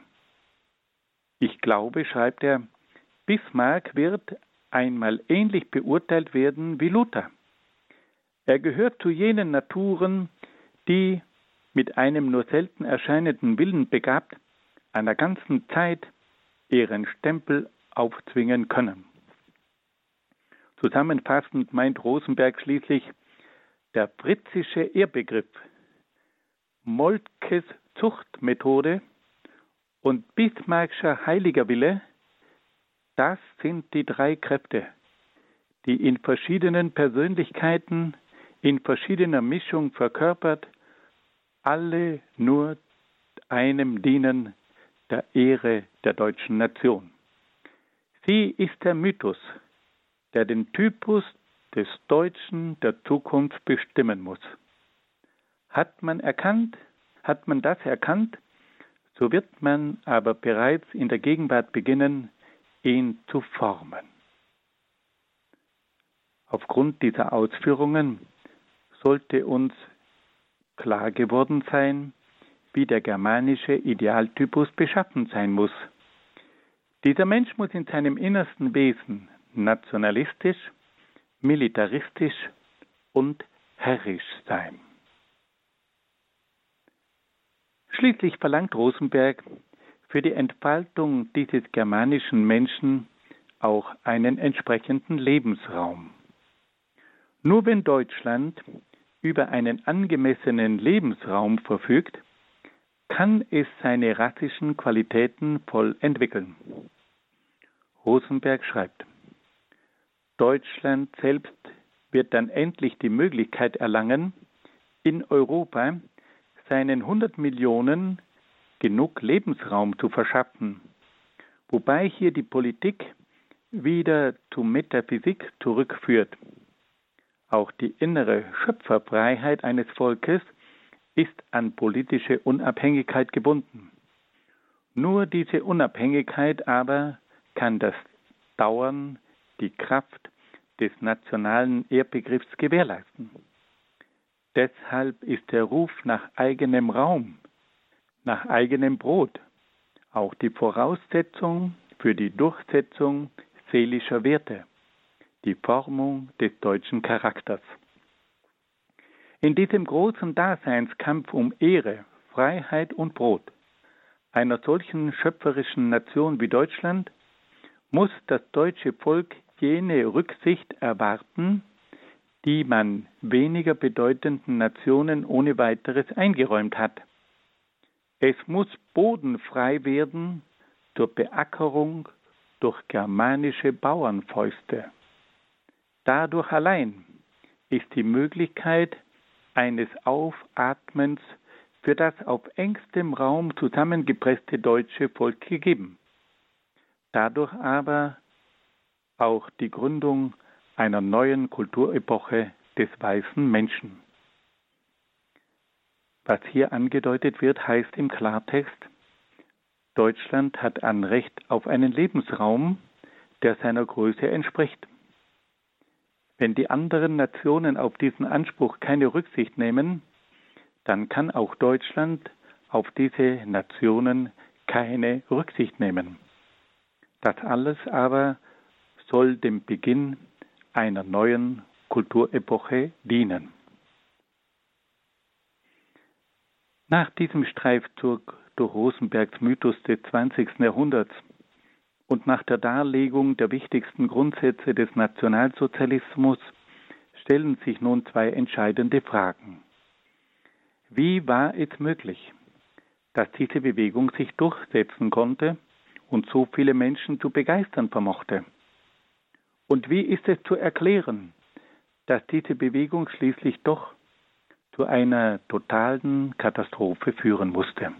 Ich glaube, schreibt er, Bismarck wird einmal ähnlich beurteilt werden wie Luther. Er gehört zu jenen Naturen, die mit einem nur selten erscheinenden Willen begabt, einer ganzen Zeit ihren Stempel aufzwingen können. Zusammenfassend meint Rosenberg schließlich, der fritzische Ehrbegriff, Moltkes Zuchtmethode und Bismarckscher heiliger Wille, das sind die drei Kräfte, die in verschiedenen Persönlichkeiten, in verschiedener Mischung verkörpert, alle nur einem dienen, der Ehre der deutschen Nation. Sie ist der Mythos, der den Typus des Deutschen der Zukunft bestimmen muss. Hat man erkannt, hat man das erkannt, so wird man aber bereits in der Gegenwart beginnen, ihn zu formen. Aufgrund dieser Ausführungen sollte uns klar geworden sein, wie der germanische Idealtypus beschaffen sein muss. Dieser Mensch muss in seinem innersten Wesen nationalistisch, militaristisch und herrisch sein. Schließlich verlangt Rosenberg für die Entfaltung dieses germanischen Menschen auch einen entsprechenden Lebensraum. Nur wenn Deutschland über einen angemessenen Lebensraum verfügt, kann es seine rassischen Qualitäten voll entwickeln. Rosenberg schreibt, Deutschland selbst wird dann endlich die Möglichkeit erlangen, in Europa seinen 100 Millionen genug Lebensraum zu verschaffen, wobei hier die Politik wieder zur Metaphysik zurückführt. Auch die innere Schöpferfreiheit eines Volkes ist an politische Unabhängigkeit gebunden. Nur diese Unabhängigkeit aber kann das Dauern, die Kraft des nationalen Ehrbegriffs gewährleisten. Deshalb ist der Ruf nach eigenem Raum, nach eigenem Brot auch die Voraussetzung für die Durchsetzung seelischer Werte, die Formung des deutschen Charakters. In diesem großen Daseinskampf um Ehre, Freiheit und Brot einer solchen schöpferischen Nation wie Deutschland muss das deutsche Volk jene Rücksicht erwarten, die man weniger bedeutenden Nationen ohne weiteres eingeräumt hat. Es muss bodenfrei werden zur Beackerung durch germanische Bauernfäuste. Dadurch allein ist die Möglichkeit eines Aufatmens für das auf engstem Raum zusammengepresste deutsche Volk gegeben. Dadurch aber auch die Gründung einer neuen Kulturepoche des weißen Menschen. Was hier angedeutet wird, heißt im Klartext, Deutschland hat Anrecht auf einen Lebensraum, der seiner Größe entspricht. Wenn die anderen Nationen auf diesen Anspruch keine Rücksicht nehmen, dann kann auch Deutschland auf diese Nationen keine Rücksicht nehmen. Das alles aber soll dem Beginn einer neuen Kulturepoche dienen. Nach diesem Streifzug durch Rosenbergs Mythos des 20. Jahrhunderts und nach der Darlegung der wichtigsten Grundsätze des Nationalsozialismus stellen sich nun zwei entscheidende Fragen. Wie war es möglich, dass diese Bewegung sich durchsetzen konnte und so viele Menschen zu begeistern vermochte? Und wie ist es zu erklären, dass diese Bewegung schließlich doch zu einer totalen Katastrophe führen musste.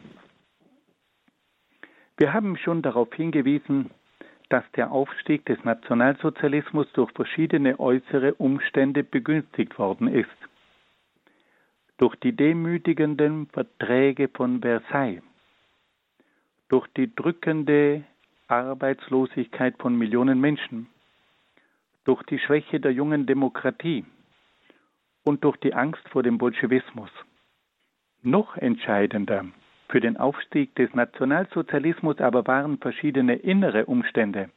Wir haben schon darauf hingewiesen, dass der Aufstieg des Nationalsozialismus durch verschiedene äußere Umstände begünstigt worden ist. Durch die demütigenden Verträge von Versailles, durch die drückende Arbeitslosigkeit von Millionen Menschen, durch die Schwäche der jungen Demokratie und durch die Angst vor dem Bolschewismus. Noch entscheidender für den Aufstieg des Nationalsozialismus aber waren verschiedene innere Umstände.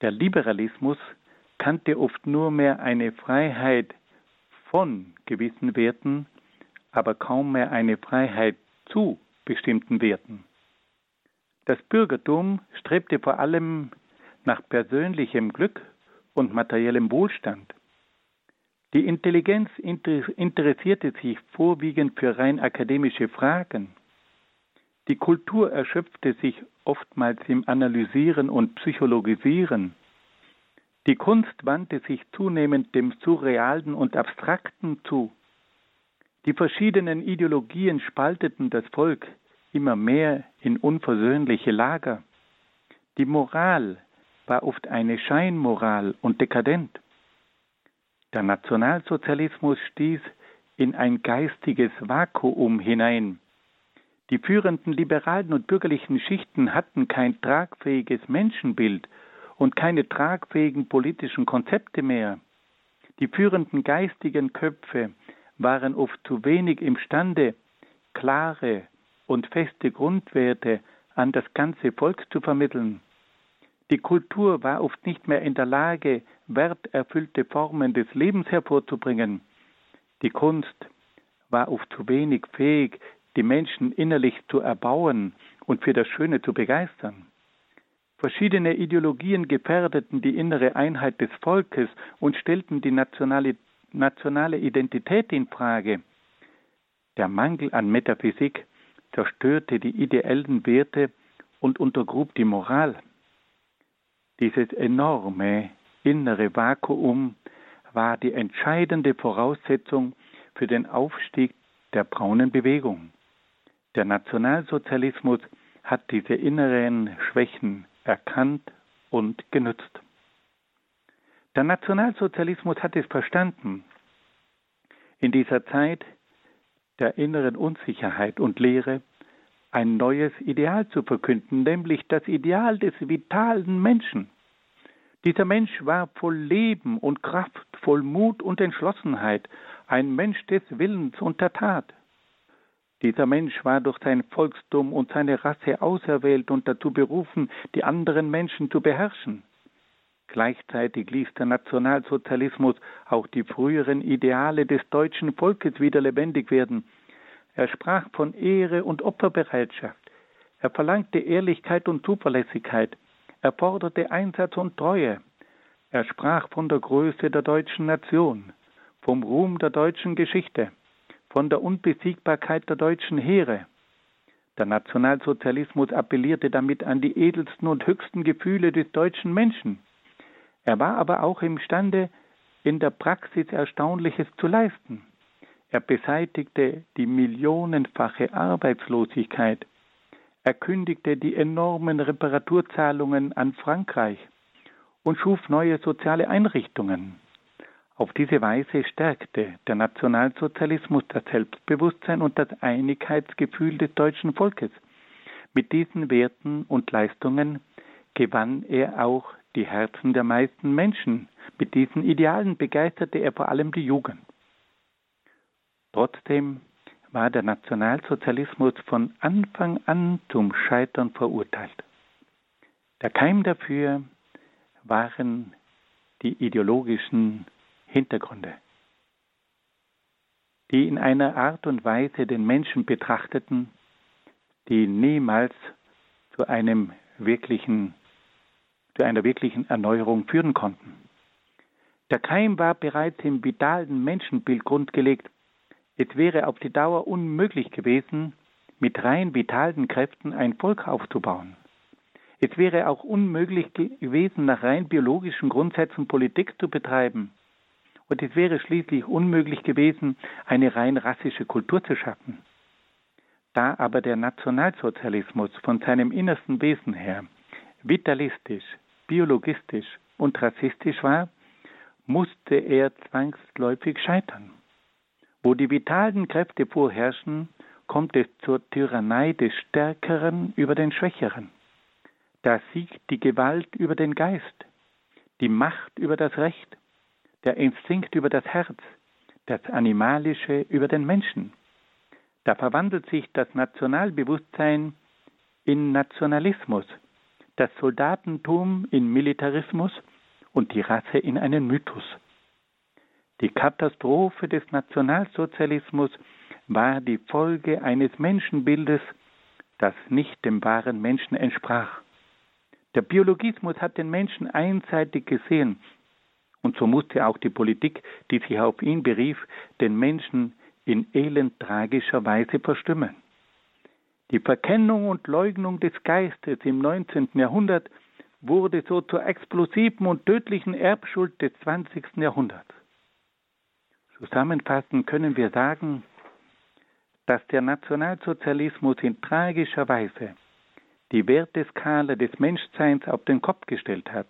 Der Liberalismus kannte oft nur mehr eine Freiheit von gewissen Werten, aber kaum mehr eine Freiheit zu bestimmten Werten. Das Bürgertum strebte vor allem nach persönlichem Glück und materiellem Wohlstand. Die Intelligenz interessierte sich vorwiegend für rein akademische Fragen. Die Kultur erschöpfte sich oftmals im Analysieren und Psychologisieren. Die Kunst wandte sich zunehmend dem Surrealen und Abstrakten zu. Die verschiedenen Ideologien spalteten das Volk immer mehr in unversöhnliche Lager. Die Moral war oft eine Scheinmoral und dekadent. Der Nationalsozialismus stieß in ein geistiges Vakuum hinein. Die führenden liberalen und bürgerlichen Schichten hatten kein tragfähiges Menschenbild und keine tragfähigen politischen Konzepte mehr. Die führenden geistigen Köpfe waren oft zu wenig imstande, klare und feste Grundwerte an das ganze Volk zu vermitteln. Die Kultur war oft nicht mehr in der Lage, werterfüllte Formen des Lebens hervorzubringen. Die Kunst war oft zu wenig fähig, die Menschen innerlich zu erbauen und für das Schöne zu begeistern. Verschiedene Ideologien gefährdeten die innere Einheit des Volkes und stellten die nationale, nationale Identität in Frage. Der Mangel an Metaphysik zerstörte die ideellen Werte und untergrub die Moral. Dieses enorme innere Vakuum war die entscheidende Voraussetzung für den Aufstieg der braunen Bewegung. Der Nationalsozialismus hat diese inneren Schwächen erkannt und genutzt. Der Nationalsozialismus hat es verstanden, in dieser Zeit der inneren Unsicherheit und Lehre ein neues Ideal zu verkünden, nämlich das Ideal des vitalen Menschen. Dieser Mensch war voll Leben und Kraft, voll Mut und Entschlossenheit, ein Mensch des Willens und der Tat. Dieser Mensch war durch sein Volkstum und seine Rasse auserwählt und dazu berufen, die anderen Menschen zu beherrschen. Gleichzeitig ließ der Nationalsozialismus auch die früheren Ideale des deutschen Volkes wieder lebendig werden, er sprach von Ehre und Opferbereitschaft. Er verlangte Ehrlichkeit und Zuverlässigkeit. Er forderte Einsatz und Treue. Er sprach von der Größe der deutschen Nation, vom Ruhm der deutschen Geschichte, von der Unbesiegbarkeit der deutschen Heere. Der Nationalsozialismus appellierte damit an die edelsten und höchsten Gefühle des deutschen Menschen. Er war aber auch imstande, in der Praxis Erstaunliches zu leisten. Er beseitigte die millionenfache Arbeitslosigkeit. Er kündigte die enormen Reparaturzahlungen an Frankreich und schuf neue soziale Einrichtungen. Auf diese Weise stärkte der Nationalsozialismus das Selbstbewusstsein und das Einigkeitsgefühl des deutschen Volkes. Mit diesen Werten und Leistungen gewann er auch die Herzen der meisten Menschen. Mit diesen Idealen begeisterte er vor allem die Jugend. Trotzdem war der Nationalsozialismus von Anfang an zum Scheitern verurteilt. Der Keim dafür waren die ideologischen Hintergründe, die in einer Art und Weise den Menschen betrachteten, die niemals zu einem wirklichen, zu einer wirklichen Erneuerung führen konnten. Der Keim war bereits im vitalen Menschenbild grundgelegt, es wäre auf die Dauer unmöglich gewesen, mit rein vitalen Kräften ein Volk aufzubauen. Es wäre auch unmöglich gewesen, nach rein biologischen Grundsätzen Politik zu betreiben. und es wäre schließlich unmöglich gewesen, eine rein rassische Kultur zu schaffen. Da aber der Nationalsozialismus von seinem innersten Wesen her vitalistisch, biologistisch und rassistisch war, musste er zwangsläufig scheitern. Wo die vitalen Kräfte vorherrschen, kommt es zur Tyrannei des Stärkeren über den Schwächeren. Da siegt die Gewalt über den Geist, die Macht über das Recht, der Instinkt über das Herz, das Animalische über den Menschen. Da verwandelt sich das Nationalbewusstsein in Nationalismus, das Soldatentum in Militarismus und die Rasse in einen Mythos. Die Katastrophe des Nationalsozialismus war die Folge eines Menschenbildes, das nicht dem wahren Menschen entsprach. Der Biologismus hat den Menschen einseitig gesehen, und so musste auch die Politik, die sich auf ihn berief, den Menschen in elend tragischer Weise verstimmen. Die Verkennung und Leugnung des Geistes im 19. Jahrhundert wurde so zur explosiven und tödlichen Erbschuld des 20. Jahrhunderts. Zusammenfassend können wir sagen, dass der Nationalsozialismus in tragischer Weise die Werteskala des Menschseins auf den Kopf gestellt hat.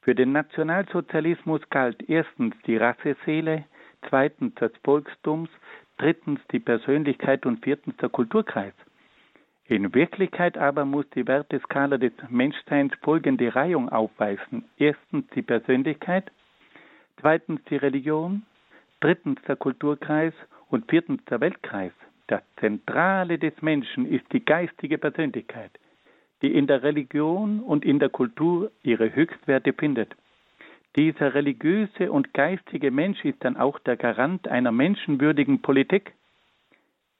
Für den Nationalsozialismus galt erstens die Rasseseele, zweitens das Volkstums, drittens die Persönlichkeit und viertens der Kulturkreis. In Wirklichkeit aber muss die Werteskala des Menschseins folgende Reihung aufweisen. Erstens die Persönlichkeit, zweitens die Religion, drittens der Kulturkreis und viertens der Weltkreis. Das Zentrale des Menschen ist die geistige Persönlichkeit, die in der Religion und in der Kultur ihre Höchstwerte findet. Dieser religiöse und geistige Mensch ist dann auch der Garant einer menschenwürdigen Politik.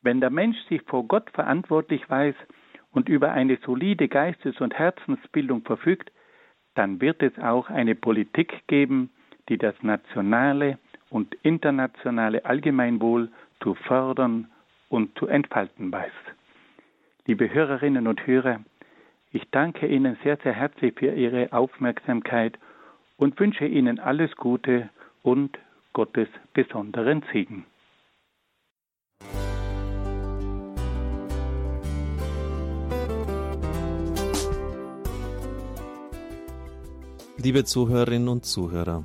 Wenn der Mensch sich vor Gott verantwortlich weiß und über eine solide Geistes- und Herzensbildung verfügt, dann wird es auch eine Politik geben, die das nationale und internationale Allgemeinwohl zu fördern und zu entfalten weiß. Liebe Hörerinnen und Hörer, ich danke Ihnen sehr, sehr herzlich für Ihre Aufmerksamkeit und wünsche Ihnen alles Gute und Gottes besonderen Segen. Liebe Zuhörerinnen und Zuhörer,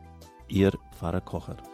Ihr Pfarrer Kocher.